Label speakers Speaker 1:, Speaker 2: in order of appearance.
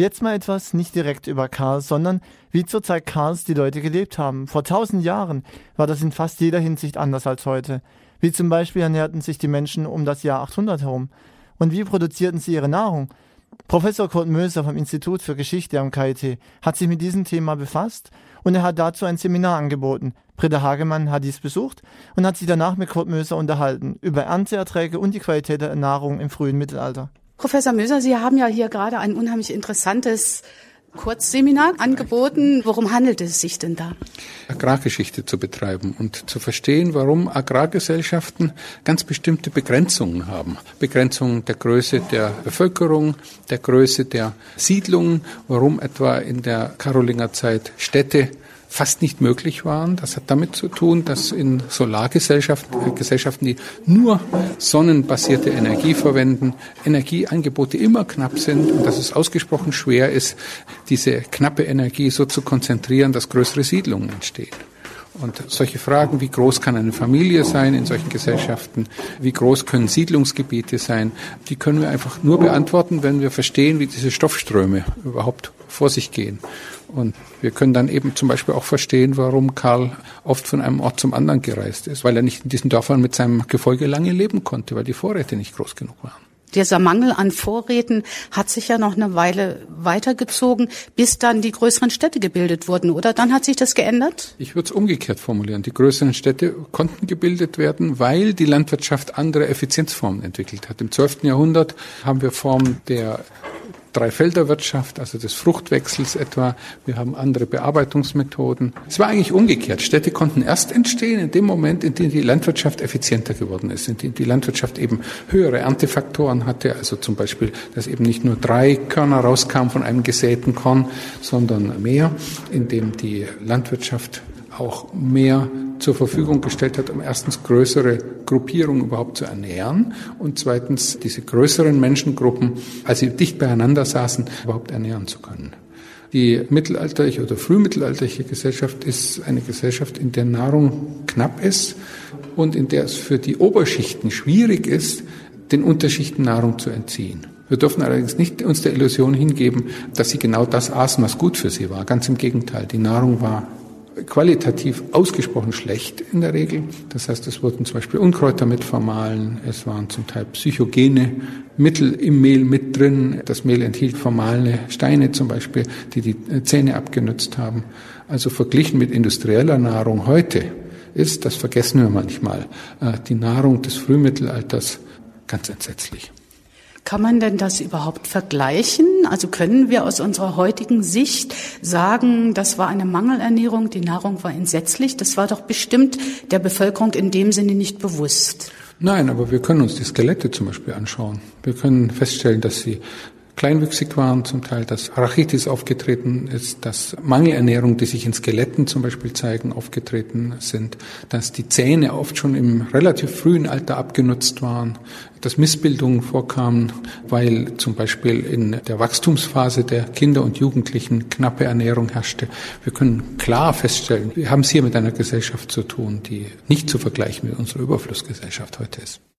Speaker 1: Jetzt mal etwas nicht direkt über Karl, sondern wie zur Zeit Karls die Leute gelebt haben. Vor tausend Jahren war das in fast jeder Hinsicht anders als heute. Wie zum Beispiel ernährten sich die Menschen um das Jahr 800 herum. Und wie produzierten sie ihre Nahrung? Professor Kurt Möser vom Institut für Geschichte am KIT hat sich mit diesem Thema befasst und er hat dazu ein Seminar angeboten. Britta Hagemann hat dies besucht und hat sich danach mit Kurt Möser unterhalten über Ernteerträge und die Qualität der Nahrung im frühen Mittelalter.
Speaker 2: Professor Möser, Sie haben ja hier gerade ein unheimlich interessantes Kurzseminar angeboten. Worum handelt es sich denn da?
Speaker 3: Agrargeschichte zu betreiben und zu verstehen, warum Agrargesellschaften ganz bestimmte Begrenzungen haben. Begrenzungen der Größe der Bevölkerung, der Größe der Siedlungen, warum etwa in der Karolingerzeit Städte fast nicht möglich waren. Das hat damit zu tun, dass in Solargesellschaften, äh, Gesellschaften, die nur sonnenbasierte Energie verwenden, Energieangebote immer knapp sind und dass es ausgesprochen schwer ist, diese knappe Energie so zu konzentrieren, dass größere Siedlungen entstehen. Und solche Fragen, wie groß kann eine Familie sein in solchen Gesellschaften, wie groß können Siedlungsgebiete sein, die können wir einfach nur beantworten, wenn wir verstehen, wie diese Stoffströme überhaupt vor sich gehen. Und wir können dann eben zum Beispiel auch verstehen, warum Karl oft von einem Ort zum anderen gereist ist, weil er nicht in diesen Dörfern mit seinem Gefolge lange leben konnte, weil die Vorräte nicht groß genug waren.
Speaker 2: Dieser Mangel an Vorräten hat sich ja noch eine Weile weitergezogen, bis dann die größeren Städte gebildet wurden, oder? Dann hat sich das geändert?
Speaker 3: Ich würde es umgekehrt formulieren. Die größeren Städte konnten gebildet werden, weil die Landwirtschaft andere Effizienzformen entwickelt hat. Im 12. Jahrhundert haben wir Formen der Dreifelderwirtschaft, also des Fruchtwechsels etwa. Wir haben andere Bearbeitungsmethoden. Es war eigentlich umgekehrt. Städte konnten erst entstehen in dem Moment, in dem die Landwirtschaft effizienter geworden ist, in dem die Landwirtschaft eben höhere Erntefaktoren hatte, also zum Beispiel, dass eben nicht nur drei Körner rauskamen von einem gesäten Korn, sondern mehr, in dem die Landwirtschaft auch mehr zur Verfügung gestellt hat, um erstens größere Gruppierungen überhaupt zu ernähren und zweitens diese größeren Menschengruppen, als sie dicht beieinander saßen, überhaupt ernähren zu können. Die mittelalterliche oder frühmittelalterliche Gesellschaft ist eine Gesellschaft, in der Nahrung knapp ist und in der es für die Oberschichten schwierig ist, den Unterschichten Nahrung zu entziehen. Wir dürfen allerdings nicht uns der Illusion hingeben, dass sie genau das aßen, was gut für sie war. Ganz im Gegenteil. Die Nahrung war qualitativ ausgesprochen schlecht in der Regel. Das heißt, es wurden zum Beispiel Unkräuter mit vermahlen, es waren zum Teil psychogene Mittel im Mehl mit drin. Das Mehl enthielt vermahlene Steine zum Beispiel, die die Zähne abgenutzt haben. Also verglichen mit industrieller Nahrung heute ist, das vergessen wir manchmal, äh, die Nahrung des Frühmittelalters ganz entsetzlich.
Speaker 2: Kann man denn das überhaupt vergleichen? Also können wir aus unserer heutigen Sicht sagen, das war eine Mangelernährung, die Nahrung war entsetzlich? Das war doch bestimmt der Bevölkerung in dem Sinne nicht bewusst.
Speaker 3: Nein, aber wir können uns die Skelette zum Beispiel anschauen. Wir können feststellen, dass sie kleinwüchsig waren, zum Teil, dass Rachitis aufgetreten ist, dass Mangelernährung, die sich in Skeletten zum Beispiel zeigen, aufgetreten sind, dass die Zähne oft schon im relativ frühen Alter abgenutzt waren, dass Missbildungen vorkamen, weil zum Beispiel in der Wachstumsphase der Kinder und Jugendlichen knappe Ernährung herrschte. Wir können klar feststellen, wir haben es hier mit einer Gesellschaft zu tun, die nicht zu vergleichen mit unserer Überflussgesellschaft heute ist.